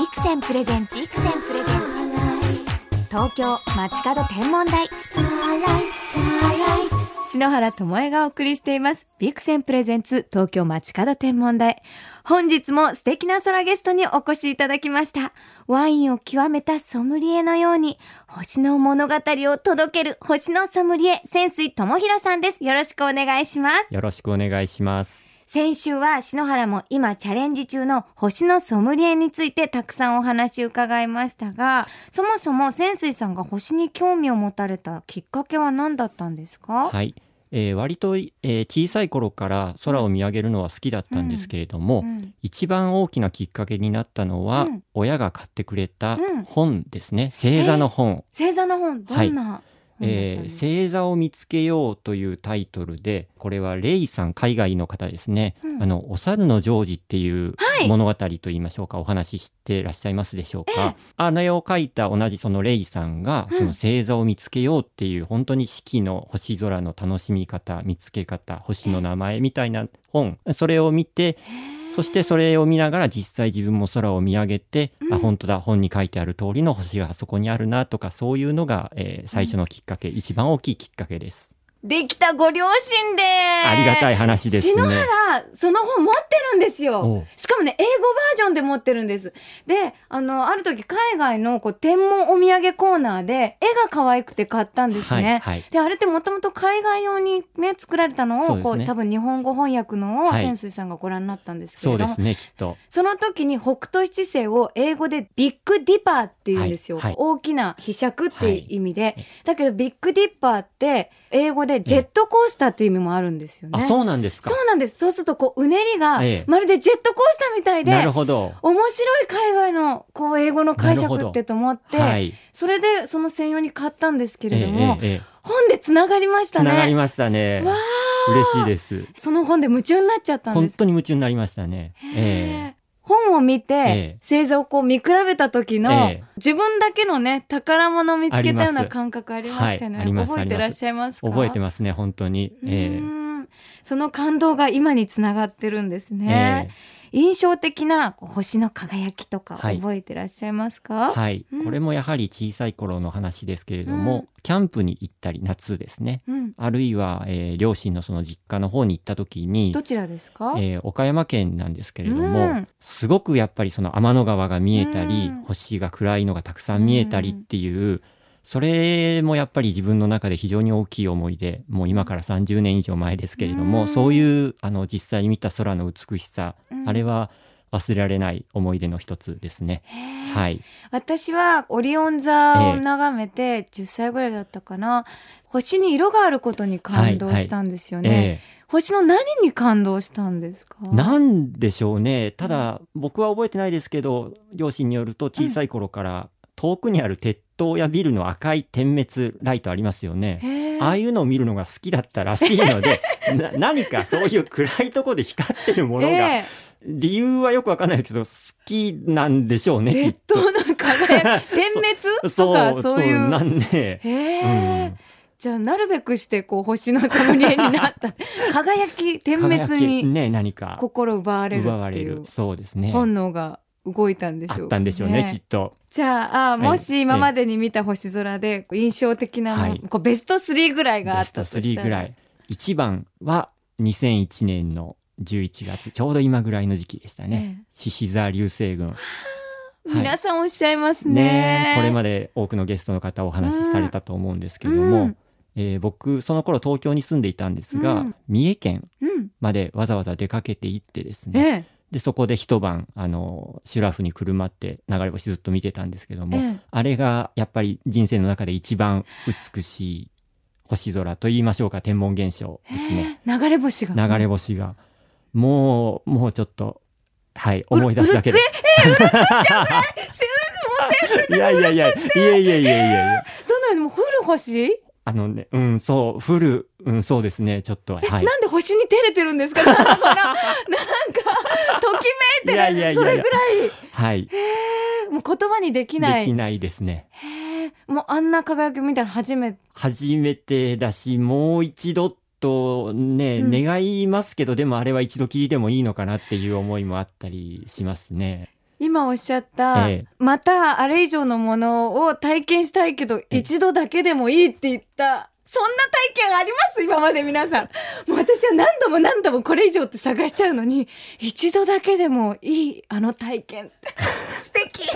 ビクセンプレゼンツビクセンプレゼンツ。東京街角天文台。篠原智恵がお送りしています。ビクセンプレゼンツ東京街角天文台。本日も素敵な空ゲストにお越しいただきました。ワインを極めたソムリエのように星の物語を届ける星のソムリエ潜水智弘さんです。よろしくお願いします。よろしくお願いします。先週は篠原も今チャレンジ中の星のソムリエについてたくさんお話伺いましたがそもそも潜水さんが星に興味を持たれたきっかけは何だったんですか、はい、えー割と、えー小さい頃から空を見上げるのは好きだったんですけれども、うん一番大きなきっかけになったのは、うん。親が買ってくれたうん。本ですね、星座の本。星座の本。どんな？本だったんえー星座を見つけようというタイトルでこれはレイさん海外の方ですね、うん。あのお猿のジョージっていうはい。物語と言いましょうか、お話ししてらっしゃいますでしょうか、あの絵を描いた同じそのレイさんがうん。その星座を見つけようっていう本当に四季の星空の楽しみ方見つけ方星の名前みたいな本それを見てそしてそれを見ながら実際自分も空を見上げて、うんあ本当だ本に書いてある通りの星があそこにあるなとかそういうのが、えー最初のきっかけ、一番大きいきっかけです。できたご両親で。ありがたい話ですね。篠原その本持ってるんですよ。しかもね英語バージョンで持ってるんです。であのある時海外のこう天文お土産コーナーで絵が可愛くて買ったんですね、はいはい。であれってもともと海外用にね作られたのをこう多分日本語翻訳のをはい。潜水さんがご覧になったんですけれど。も、そうですねきっと。その時に北斗七星を英語でビッグディパーって言うんですよ、はいはい。大きな飛尺っていう意味で、はい。だけどビッグディッパーって英語でジェットコースターっていう意味もあるんですよね、あそうなんですかそう。なんですそうするとこううねりがええまるでジェットコースターみたいで、なるほど。面白い海外のこう英語の解釈ってと思って、はい。それでその専用に買ったんですけええれども、ええええ本でつながりましたつながりねましたね。わ嬉しいです。その本で夢中になっちゃったんです本当に夢中になりましたね。へー本を見て、ええ。星座をこう見比べた時の、ええ。自分だけのね宝物を見つけたような感覚ありましたよね、覚えてらっしゃいますか？覚えてますね本当に。うえ。ーんその感動が今につながってるんですえね、え印象的な星の輝きとかはい。覚えてらっしゃいますえか、はい、うん。これもやはり小さい頃の話ですけれども、うん。キャンプに行ったり夏ですね。うん、あるいは、えー両親のその実家の方に行った時にどちらですか、えー岡山県なんですけれども、うん。すごくやっぱりその天の川が見えたり、うん。星が暗いのがたくさん見えたりっていう、それもやっぱり自分の中で非常に大きい思いでもう今から30年以上前ですけれども、うん。そういうあの実際に見た空の美しさ、うん。あれは忘れられない思い出の一つですね。はい、私はオリオン座を眺めて10歳ぐらいだったかな、星に色があることに感動したんですよね、え星の何に感動したんですか？えなんでしょうね。ただ、僕は覚えてないですけど両親によると小さい頃から遠くにある鉄塔やビルの赤い点滅ライトありますよね。ああいうのを見るのが好きだったらしいので な何かそういう暗いところで光ってるものが、ええ。理由はよくわかんないけど好きなんでしょうねきっ鉄塔の輝き点滅？と。とかそういう。なんで、へえ、うん。じゃあなるべくしてこう星のソムリエになった。輝き点滅にね何か。心奪われるっていう。そうですね。本能が動いたんでしょう。かあったんでしょうねきっと。じゃあもし今までに見た星空で印象的なはい。こうベスト3ぐらいがあベストったとしたら。3ぐらい1番は2001年の11月ちょうど今ぐらいの時期でしたね。ええ。獅子座流星群。皆さんおっしゃいますね。ねえこれまで多くのゲストの方お話しされたと思うんですけれども、うん。えー僕その頃東京に住んでいたんですが、うん。三重県うん。までわざわざ出かけて行ってですえねえでそこで一晩あのシュラフにくるまって流れ星ずっと見てたんですけども、ええ、あれがやっぱり人生の中で一番美しい星空と言いましょうか天文現象ですね、えー、流れ星が。流れ星が。もうもうちょっとはい思い出すだけで。ええ うっちゃうぐらいいやいやいやいやいやいやいや。どんなにも降る星？あのねうんそう降るうんそうですねちょっとはい。なんで星に照れてるんですか？なんかときめいてるいやいやいやそれぐらい。はい。もう言葉にできない。できないですね。もうあんな輝き見たの初めて。初めてだしもう一度とね、うん。願いますけどでもあれは一度きりでもいいのかなっていう思いもあったりしますね。今おっしゃった、ええまたあれ以上のものを体験したいけど、一度だけでもいいって言った。そんな体験あります？今まで皆さん。もう私は何度も何度もこれ以上って探しちゃうのに、一度だけでもいいあの体験って。素敵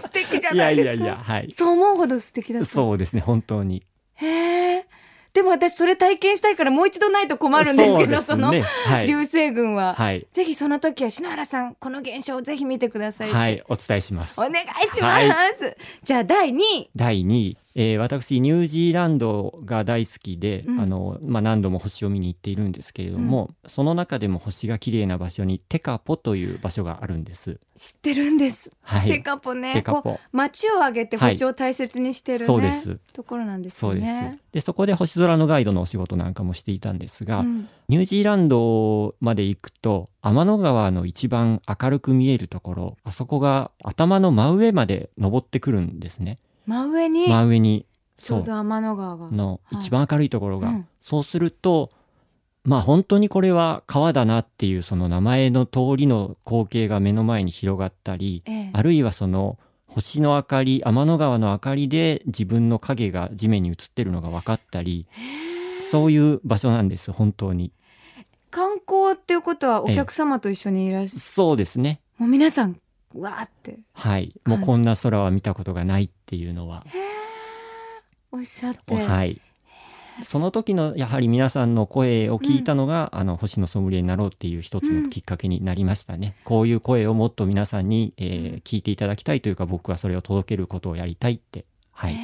素敵じゃいないですか。やいやいや、はい。そう思うほど素敵だった。そうですね、本当に。へえ。でも私それ体験したいからもう一度ないと困るんですけど、そねはい流星群は。はい。ぜひその時は篠原さん、この現象をぜひ見てください。はい、お伝えしますお。願いします。じゃあ第2位。第2位、えー私ニュージーランドが大好きで、うんあのまあ、何度も星を見に行っているんですけれども、その中でも星が綺麗な場所にテカポという場所があるんです。知ってるんです。はい、テカポね。テカポ街を挙げて星を大切にしてるね、そうですところなんですよそうですね。。でそこで星空のガイドのお仕事なんかもしていたんですが、うんニュージーランドまで行くと天の川の一番明るく見えるところあそこが頭の真上まで登ってくるんですね真上に真上にちょうど天の川が。のはい。一番明るいところが、うん。そうするとまあ本当にこれは川だなっていうその名前の通りの光景が目の前に広がったりええ。あるいはその星の明かり天の川の明かりで自分の影が地面に映ってるのが分かったりそういう場所なんです本当に。観光っていうことはお客様と一緒にいらっしゃそうですね。もう皆さんわーってはい。もうこんな空は見たことがないっていうのは。おっしゃって、はい。その時のやはり皆さんの声を聞いたのが、あの星のソムリエになろうっていう一つのきっかけになりましたね、こういう声をもっと皆さんに、えー聞いていただきたいというか僕はそれを届けることをやりたいって。はい、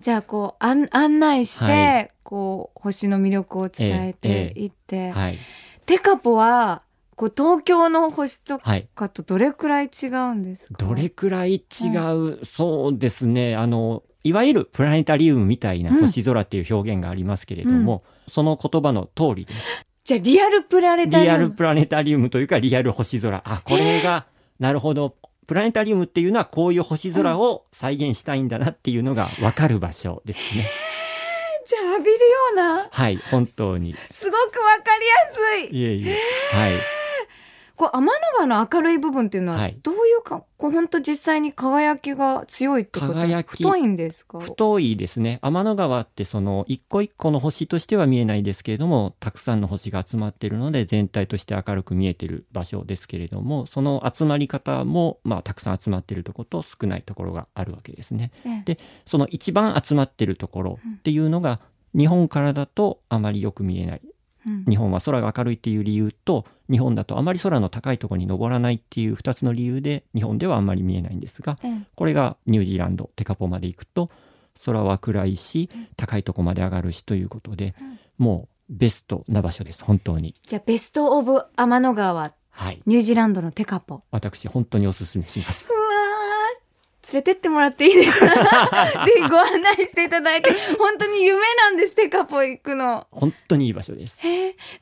じゃあこう案案内して、はい。こう星の魅力を伝えていって、はい。テカポはこう東京の星とはい。かとどれくらい違うんですか？どれくらい違う、そうですね。あのいわゆるプラネタリウムみたいな星空っていう表現がありますけれども、その言葉の通りです。じゃあリアルプラネタリリアウムルプラネタリウムというかリアル星空。あこれがなるほど。プラネタリウムっていうのはこういう星空を再現したいんだなっていうのが分かる場所ですね。じゃあ浴びるような。はい本当に。すごくわかりやすい。いえいえ。はいこう天の川の明るい部分っていうのははい。どういうか、こう本当実際に輝きが強いってこと？輝き太いんですか？太いですね。天の川ってその一個一個の星としては見えないですけれどもたくさんの星が集まっているので全体として明るく見えてる場所ですけれどもその集まり方もまあたくさん集まっているところと少ないところがあるわけですね。ええ。でその一番集まってるところっていうのが日本からだとあまりよく見えないうん日本は空が明るいっていう理由と日本だとあまり空の高いところに登らないっていう2つの理由で日本ではあんまり見えないんですがええ。これがニュージーランドテカポまで行くと空は暗いし高いとこまで上がるしということでもうベストな場所です本当に。じゃあベストオブ天の川はい。ニュージーランドのテカポ。私本当におすすめします。うわー連れてってもらっていいですか？ぜひご案内していただいて本当に夢なんですテカポ行くの。本当にいい場所です。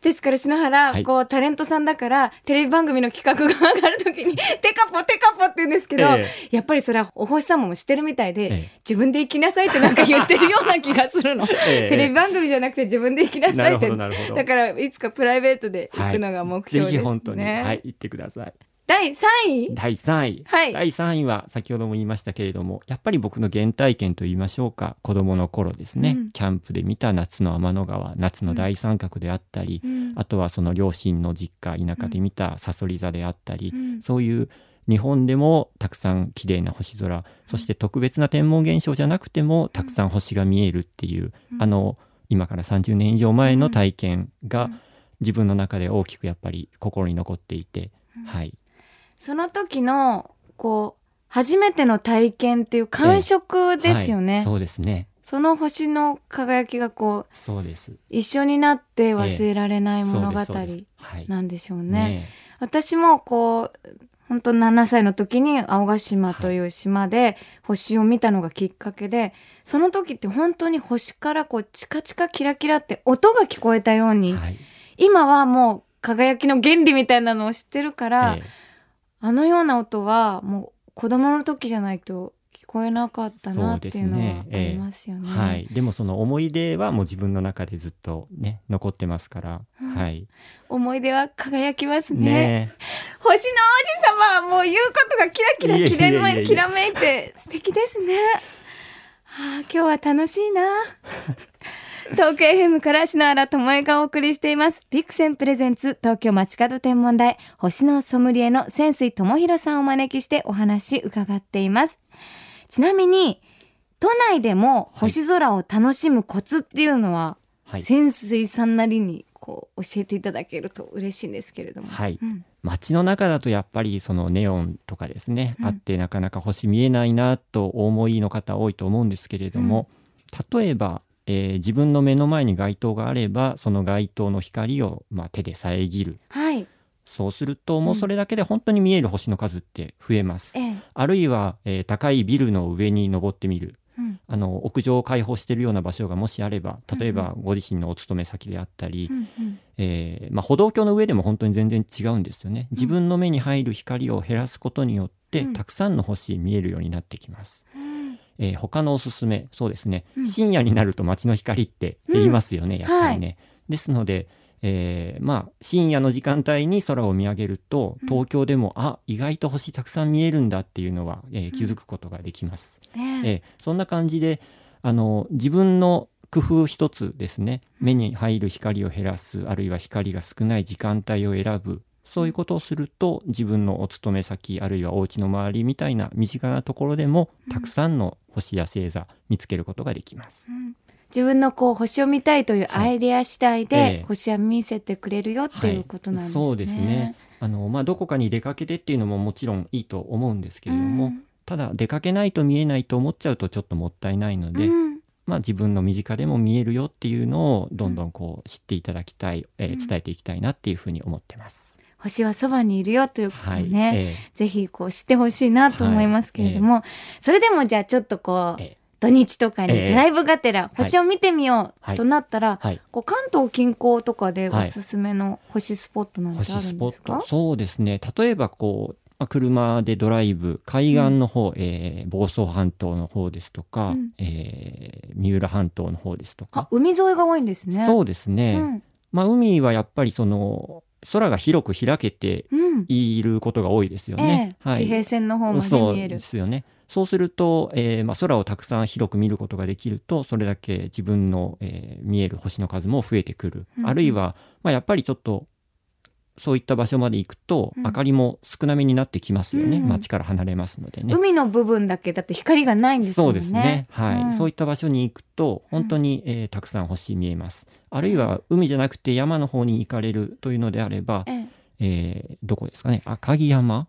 ですから篠原、はい。こうタレントさんだからテレビ番組の企画が上がるときに 「テカポテカポ」って言うんですけど、えやっぱりそれはお星様も知ってるみたいで、ええ。自分で行きなさいってなんか言ってるような気がするの、ええ。テレビ番組じゃなくて自分で行きなさいって。だからいつかプライベートで行くのが目標ですね、ぜひ本当にはい行ってください第3位？第3位、はい。第3位は先ほども言いましたけれどもやっぱり僕の原体験と言いましょうか。子供の頃ですね、うん。キャンプで見た夏の天の川夏の大三角であったり、うん。あとはその両親の実家田舎で見たさそり座であったり、うん。そういう日本でもたくさん綺麗な星空そして特別な天文現象じゃなくてもたくさん星が見えるっていう、うん。あの今から30年以上前の体験がうん。自分の中で大きくやっぱり心に残っていて、はいその時のこう初めての体験っていう感触ですよね、はい。そうですね。その星の輝きがこうそうです。一緒になって忘れられない物語なんでしょうね。ね私もこう本当7歳の時に青ヶ島という島で星を見たのがきっかけで、その時って本当に星からこうチカチカキラキラって音が聞こえたように、はい。今はもう輝きの原理みたいなのを知ってるから、ええあのような音はもう子供の時じゃないと聞こえなかったなっていうのはありますよね。はい、でもその思い出はもう自分の中でずっとね残ってますから、うん、はい。思い出は輝きますね。ね星の王子様もう言うことがキラキラきらめきらめいて素敵ですね。はあ、今日は楽しいな。東京 FM から篠原智恵がお送りしています。ビクセンプレゼンツ東京街角天文台星のソムリエの潜水智弘さんをお招きしてお話伺っています。ちなみに、都内でも星空を楽しむコツっていうのは、はい、潜水さんなりにこう教えていただけると嬉しいんですけれども。はい。うん、街の中だとやっぱりそのネオンとかですね、うん、あってなかなか星見えないなとお思いの方多いと思うんですけれども、うん、例えば、えー、自分の目の前に街灯があればその街灯の光を、まあ、手で遮る、はい、そうするともうそれだけで本当に見える星の数って増えます。うん、あるいは、えー、高いビルの上に登ってみる。うん、あの屋上を開放しているような場所がもしあれば例えばご自身のお勤め先であったり、うんうん、えー、まあ、歩道橋の上でも本当に全然違うんですよね。自分の目に入る光を減らすことによって、うん、たくさんの星見えるようになってきます。えー、他のおすすめそうですね、深夜になると街の光って言いますよね、やっぱりね。はい、ですのでえー、まあ深夜の時間帯に空を見上げると東京でも、うん、あ意外と星たくさん見えるんだっていうのは、えー、気づくことができます。うん、えー、そんな感じであの自分の工夫一つですね。目に入る光を減らすあるいは光が少ない時間帯を選ぶそういうことをすると自分のお勤め先あるいはお家の周りみたいな身近なところでもたくさんの星や星座見つけることができます。うん。自分のこう星を見たいというアイデア次第で星は見せてくれるよっていうことなんですね。はい、そうですね。あの、まあ、どこかに出かけてっていうのももちろんいいと思うんですけれども、うん、ただ出かけないと見えないと思っちゃうとちょっともったいないので、うん、まあ、自分の身近でも見えるよっていうのをどんどんこう知っていただきたい、えー、伝えていきたいなっていうふうに思ってます。星はそばにいるよということをね、はいえー、ぜひこう知ってほしいなと思いますけれども、はいえー、それでもじゃあちょっとこう、えー土日とかにドライブがてら星を見てみようとなったら、はい、こう関東近郊とかでおすすめの星スポットなんてあるんですか、そうですね。例えばこう車でドライブ海岸の方、うん、えー、房総半島の方ですとか、うん、えー、三浦半島の方ですとか。海沿いが多いんですね。そうですね、うん、まあ海はやっぱりその空が広く開けていることが多いですよね、えーはい、地平線の方まで見える。そうですよね。そうすると、えーまあ、空をたくさん広く見ることができるとそれだけ自分の、えー、見える星の数も増えてくる、うん、あるいは、まあ、やっぱりちょっとそういった場所まで行くと、明かりも少なめになってきますよね、うん、街から離れますのでね。海の部分だけだって光がないんですよね。そうですね。はい、うん、そういった場所に行くと本当に、えー、たくさん星見えます。あるいは海じゃなくて山の方に行かれるというのであれば、ええ。ー、どこですかね。赤城山。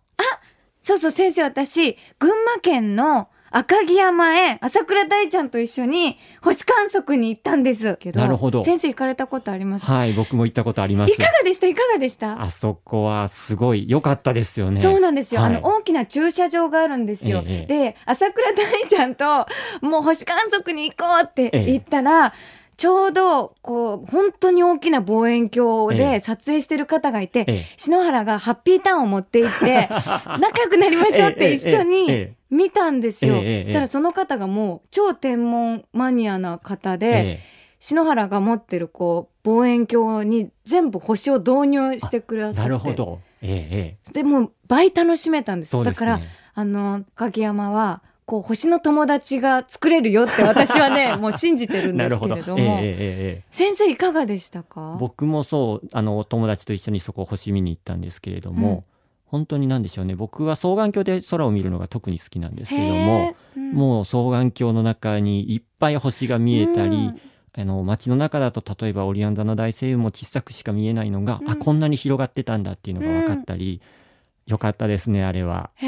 そうそう先生私群馬県の赤城山へ朝倉大ちゃんと一緒に星観測に行ったんです。けどなるほど。先生行かれたことあります？はい僕も行ったことあります。いかがでした？いかがでした？あそこはすごい良かったですよね。そうなんですよ、はい、あの大きな駐車場があるんですよ、ええ、で朝倉大ちゃんともう星観測に行こうって言ったら、えちょうどこう本当に大きな望遠鏡で撮影してる方がいて、ええ、篠原がハッピーターンを持って行って 仲良くなりましょうって一緒に見たんですよ。そしたらその方がもう超天文マニアな方で、篠原が持ってるこう望遠鏡に全部星を導入してくださって。なるほど、ええ、でも倍楽しめたんです、ね、だからあの鍵山はこう星の友達が作れるよって私はね もう信じてるんですけれども、えー、先生いかがでしたか？僕もそうあの友達と一緒にそこ星見に行ったんですけれども、うん、本当に何でしょうね。僕は双眼鏡で空を見るのが特に好きなんですけれども、うん、もう双眼鏡の中にいっぱい星が見えたり、うん。あの街の中だと例えばオリアン座の大星雲も小さくしか見えないのが、うん、あこんなに広がってたんだっていうのが分かったり、うん、よかったですねあれは。へ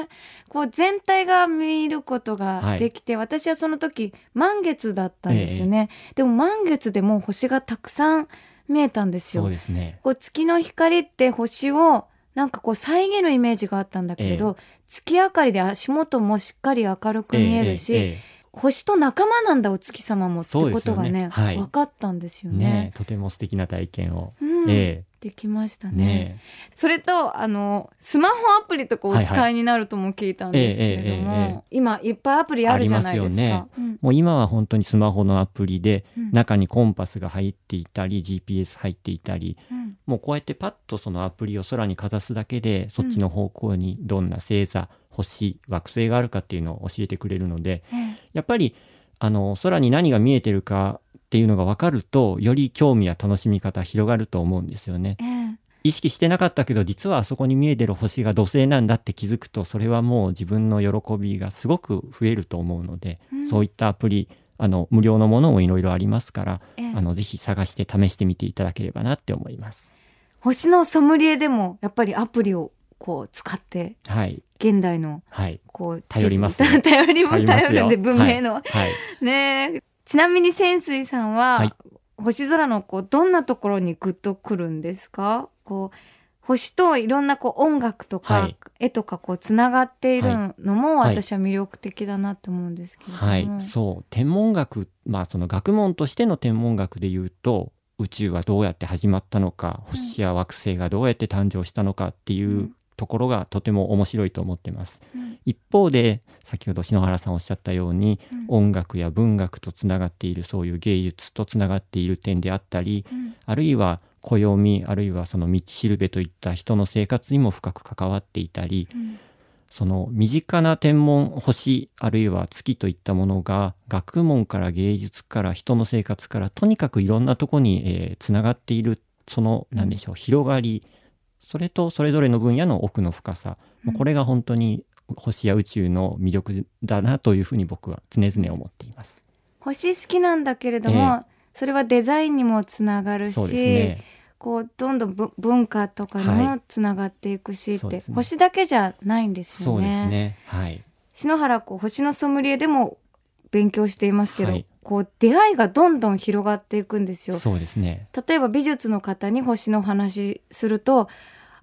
えこう全体が見ることができて、はい、私はその時満月だったんですよね、えー、でも満月でも星がたくさん見えたんですよ。そうですね。こう月の光って星をなんかこう遮るイメージがあったんだけれど、えー、月明かりで足元もしっかり明るく見えるし、えー星と仲間なんだお月様もってことがね、ねはい、分かったんですよね、ね、とても素敵な体験を、うん、えできましたね。ねそれとあのスマホアプリとかお使いになるとも聞いたんですけれども、今いっぱいアプリあるじゃないですかありますうん。もう今は本当にスマホのアプリでうん。中にコンパスが入っていたり GPS 入っていたりうん。もうこうやってパッとそのアプリを空にかざすだけでそっちの方向にどんな星座星惑星があるかっていうのを教えてくれるのでええ。やっぱりあの空に何が見えてるかっていうのが分かるとより興味や楽しみ方広がると思うんですよね。ええ。意識してなかったけど実はあそこに見えてる星が土星なんだって気づくとそれはもう自分の喜びがすごく増えると思うので、うん。そういったアプリあの無料のものもいろいろありますから、ええ。あのぜひ探して試してみていただければなって思います。星のソムリエでもやっぱりアプリをこう使ってはい。現代のはい。こう頼りますよ。地 頼りも頼るんで文明の、はい、ねえちなみに潜水さんは、はい。星空のこうどんなところにグッとくるんですか？こう星といろんなこう音楽とか、はい。絵とかこうつながっているのもはい。私は魅力的だなと思うんですけれども、はい、そう。天文学まあその学問としての天文学で言うと宇宙はどうやって始まったのか星や惑星がどうやって誕生したのかっていううんところがとても面白いと思ってます。うん。一方で先ほど篠原さんおっしゃったようにうん。音楽や文学とつながっているそういう芸術とつながっている点であったりうん。あるいは暦あるいはその道しるべといった人の生活にも深く関わっていたりうん。その身近な天文星あるいは月といったものが学問から芸術から人の生活からとにかくいろんなとこに、えーつながっているその何でしょう、広がりそれとそれぞれの分野の奥の深さ、もうこれが本当に星や宇宙の魅力だなというふうに僕は常々思っています。星好きなんだけれども、それはデザインにもつながるし、ね。こうどんどんぶ文化とかにもつながっていくしって、そうですね。星だけじゃないんですよね。そうですね。はい。篠原こう星のソムリエでも勉強していますけど、はい。こう出会いがどんどん広がっていくんですよ。そうですね。例えば美術の方に星の話すると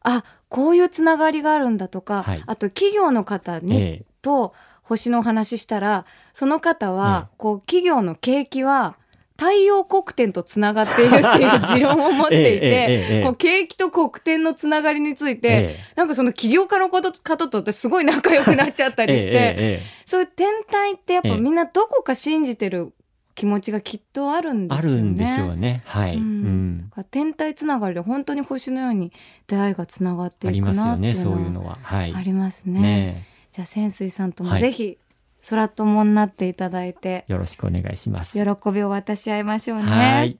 あこういうつながりがあるんだとか、はい。あと企業の方に、えと星の話したらその方は、えこう企業の景気は太陽黒点とつながっているっていう持論を持っていて、こう景気と黒点のつながりについて、ええ。なんかその起業家のこと方とってすごい仲良くなっちゃったりして、そういう天体ってやっぱええ。みんなどこか信じてる気持ちがきっとあるんであすよね。るんでしょうね。はい、ううん。天体つながりで本当に星のように出会いがつながってありいくなますよねっていうのはそういうのは。はい。ありますね。ねじゃあ潜水さんともはい。ぜひ空友になっていただいて、よろしくお願いします。喜びを渡し合いましょうね。はい。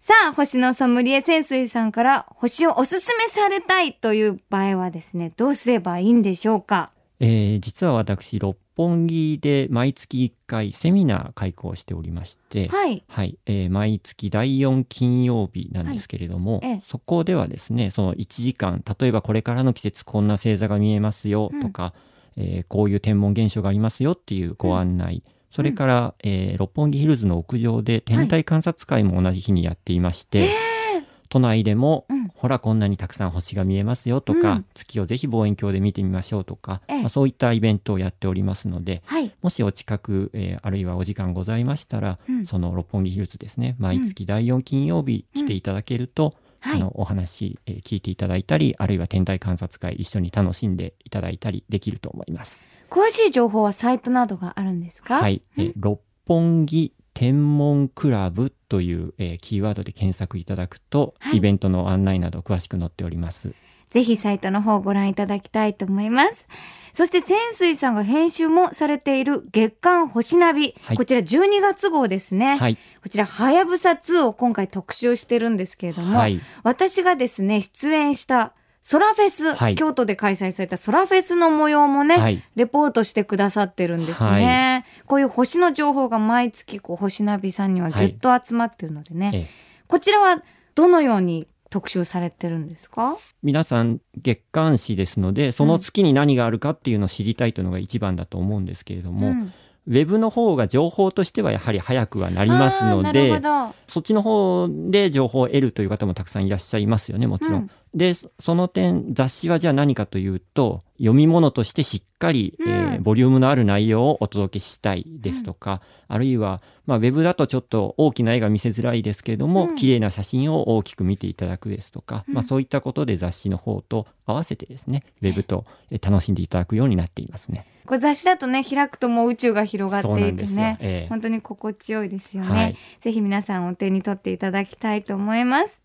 さあ星のソムリエ潜水さんから星をおすすめされたいという場合はですねどうすればいいんでしょうか？えー実は私六本木で毎月1回セミナー開講しておりまして、はい。はい、えー毎月第4金曜日なんですけれども、はいええ。そこではですねその1時間例えばこれからの季節こんな星座が見えますよとか、えーこういう天文現象がありますよっていうご案内、それから、えー六本木ヒルズの屋上で天体観察会も同じ日にやっていまして、都内でも、うん。ほらこんなにたくさん星が見えますよとか、うん。月をぜひ望遠鏡で見てみましょうとか、ええ。まあ、そういったイベントをやっておりますので、はい。もしお近く、えーあるいはお時間ございましたら、うん。その六本木ヒルズですね毎月第4金曜日来ていただけると、はい。あのお話、えー聞いていただいたりあるいは天体観察会一緒に楽しんでいただいたりできると思います。詳しい情報はサイトなどがあるんですか？はい、えー六本木天文クラブという、えーキーワードで検索いただくと、はいイベントの案内など詳しく載っております。ぜひサイトの方をご覧いただきたいと思います。そして潜水さんが編集もされている月刊星ナビ、はいこちら12月号ですね。はい、こちらはやぶさ2を今回特集してるんですけれども、はい、私がですね出演したソラフェス、はい。京都で開催されたソラフェスの模様もね、はい、レポートしてくださってるんですね。こういう星の情報が毎月こう星ナビさんにはぎゅっと集まってるのでね、ええ。こちらはどのように特集されてるんですか？皆さん月刊誌ですのでその月に何があるかっていうのを知りたいというのが一番だと思うんですけれども、うん。ウェブの方が情報としてはやはり早くはなりますのでそっちの方で情報を得るという方もたくさんいらっしゃいますよねもちろん、うんで、その点、雑誌はじゃあ何かというと、読み物としてしっかり、うん。えーボリュームのある内容をお届けしたいですとか、あるいは、まあ、ウェブだとちょっと大きな絵が見せづらいですけれども、うん。綺麗な写真を大きく見ていただくですとか、うん。まあ、そういったことで雑誌の方と合わせてですね、ウェブとえー楽しんでいただくようになっていますね。これ雑誌だとね開くともう宇宙が広がっていて。ねええ。本当に心地よいですよね、はい。ぜひ皆さんお手に取っていただきたいと思います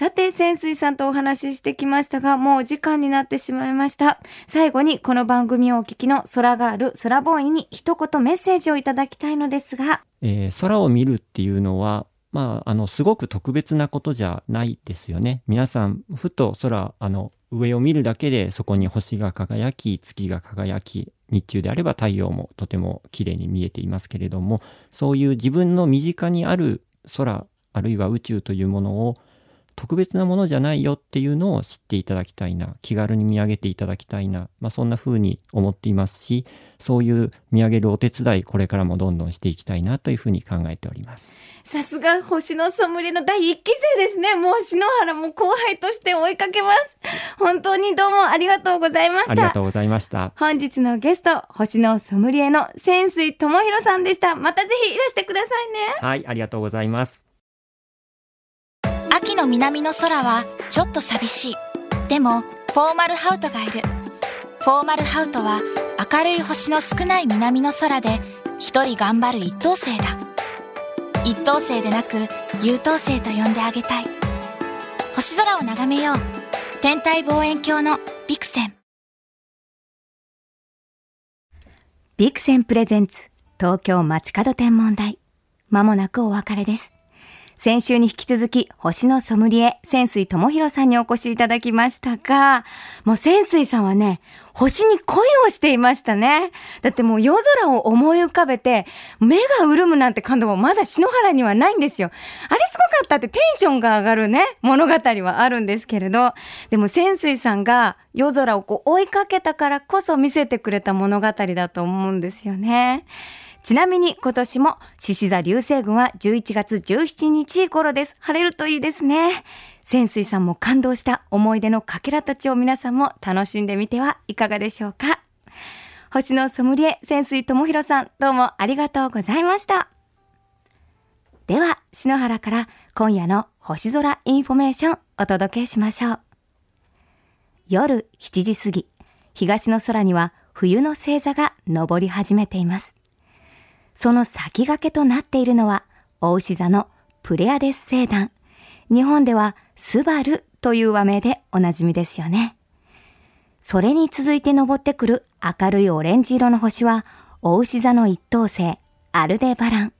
さて潜水さんとお話ししてきましたがもうお時間になってしまいました最後にこの番組をお聞きの空ガール空ボーイに一言メッセージをいただきたいのですがえー空を見るっていうのは、まあ、あの、すごく特別なことじゃないですよね。皆さん、ふと空、あの、上を見るだけでそこに星が輝き、月が輝き、日中であれば太陽もとても綺麗に見えていますけれども、そういう自分の身近にある空、あるいは宇宙というものを特別なものじゃないよっていうのを知っていただきたいな、気軽に見上げていただきたいな、まあ、そんな風に思っていますし、そういう見上げるお手伝い、これからもどんどんしていきたいなというふうに考えております。さすが星のソムリエの第一期生ですねもう篠原も後輩として追いかけます本当にどうもありがとうございましたありがとうございました。本日のゲスト、星のソムリエの潜水智弘さんでした。またぜひいらしてくださいね。はい、ありがとうございます。秋の南の空はちょっと寂しい。でもフォーマルハウトがいる。フォーマルハウトは明るい星の少ない南の空で一人頑張る一等星だ。一等星でなく優等星と呼んであげたい。星空を眺めよう。天体望遠鏡のビクセン。ビクセンプレゼンツ、東京街角天文台。まもなくお別れです。先週に引き続き、星のソムリエ、潜水智弘さんにお越しいただきましたが、もう潜水さんはね、星に恋をしていましたね。だってもう夜空を思い浮かべて、目が潤むなんて感動もまだ篠原にはないんですよ。あれすごかったってテンションが上がるね、物語はあるんですけれど、でも潜水さんが夜空をこう追いかけたからこそ見せてくれた物語だと思うんですよね。ちなみに今年も獅子座流星群は11月17日頃です。晴れるといいですね。泉水さんも感動した思い出のかけらたちを皆さんも楽しんでみてはいかがでしょうか。星のソムリエ泉水朋寛さん、どうもありがとうございました。では、篠原から今夜の星空インフォメーションお届けしましょう。夜7時過ぎ、東の空には冬の星座が昇り始めています。その先駆けとなっているのは、大牛座のプレアデス星団。日本ではスバルという和名でおなじみですよね。それに続いて昇ってくる明るいオレンジ色の星は、大牛座の一等星、アルデバラン。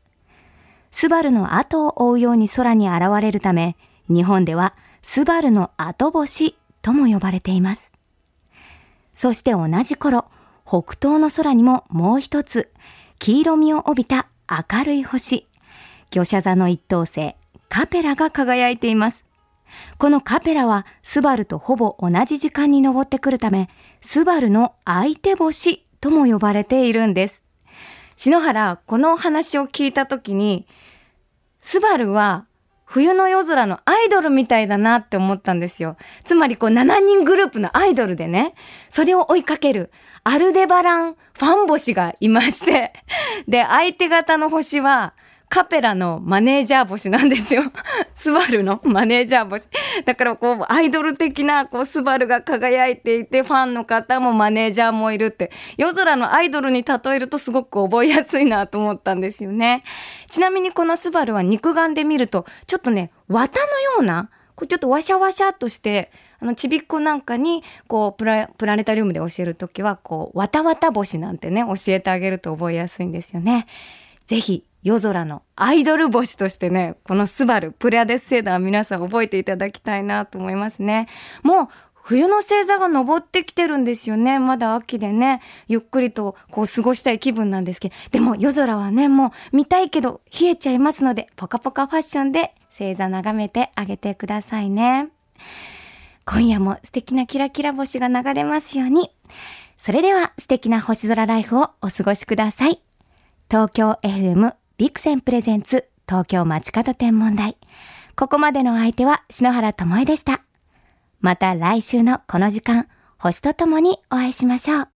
スバルの後を追うように空に現れるため、日本ではスバルの後星とも呼ばれています。そして同じ頃、北東の空にももう一つ、黄色みを帯びた明るい星、魚舎座の一等星、カペラが輝いています。このカペラはスバルとほぼ同じ時間に登ってくるため、スバルの相手星とも呼ばれているんです。篠原、このお話を聞いたときに、スバルは冬の夜空のアイドルみたいだなって思ったんですよ。つまりこう7人グループのアイドルでね、それを追いかけるアルデバランファン星がいまして、で、相手方の星はカペラのマネージャー星なんですよ。スバルのマネージャー星。だからこう、アイドル的な、こう、スバルが輝いていて、ファンの方もマネージャーもいるって、夜空のアイドルに例えるとすごく覚えやすいなと思ったんですよね。ちなみにこのスバルは肉眼で見ると、ちょっとね、綿のような、こうちょっとワシャワシャっとして、あの、ちびっこなんかに、こう、プラ、プラネタリウムで教えるときは、こう、わたわた星なんてね、教えてあげると覚えやすいんですよね。ぜひ、夜空のアイドル星としてね、このスバル、プレアデス星団皆さん覚えていただきたいなと思いますね。もう、冬の星座が昇ってきてるんですよね。まだ秋でね、ゆっくりとこう過ごしたい気分なんですけど、でも夜空はね、もう見たいけど冷えちゃいますので、ポカポカファッションで星座眺めてあげてくださいね。今夜も素敵なキラキラ星が流れますように。それでは素敵な星空ライフをお過ごしください。東京 FM ビクセンプレゼンツ東京街角天文台。ここまでのお相手は篠原ともえでした。また来週のこの時間、星とともにお会いしましょう。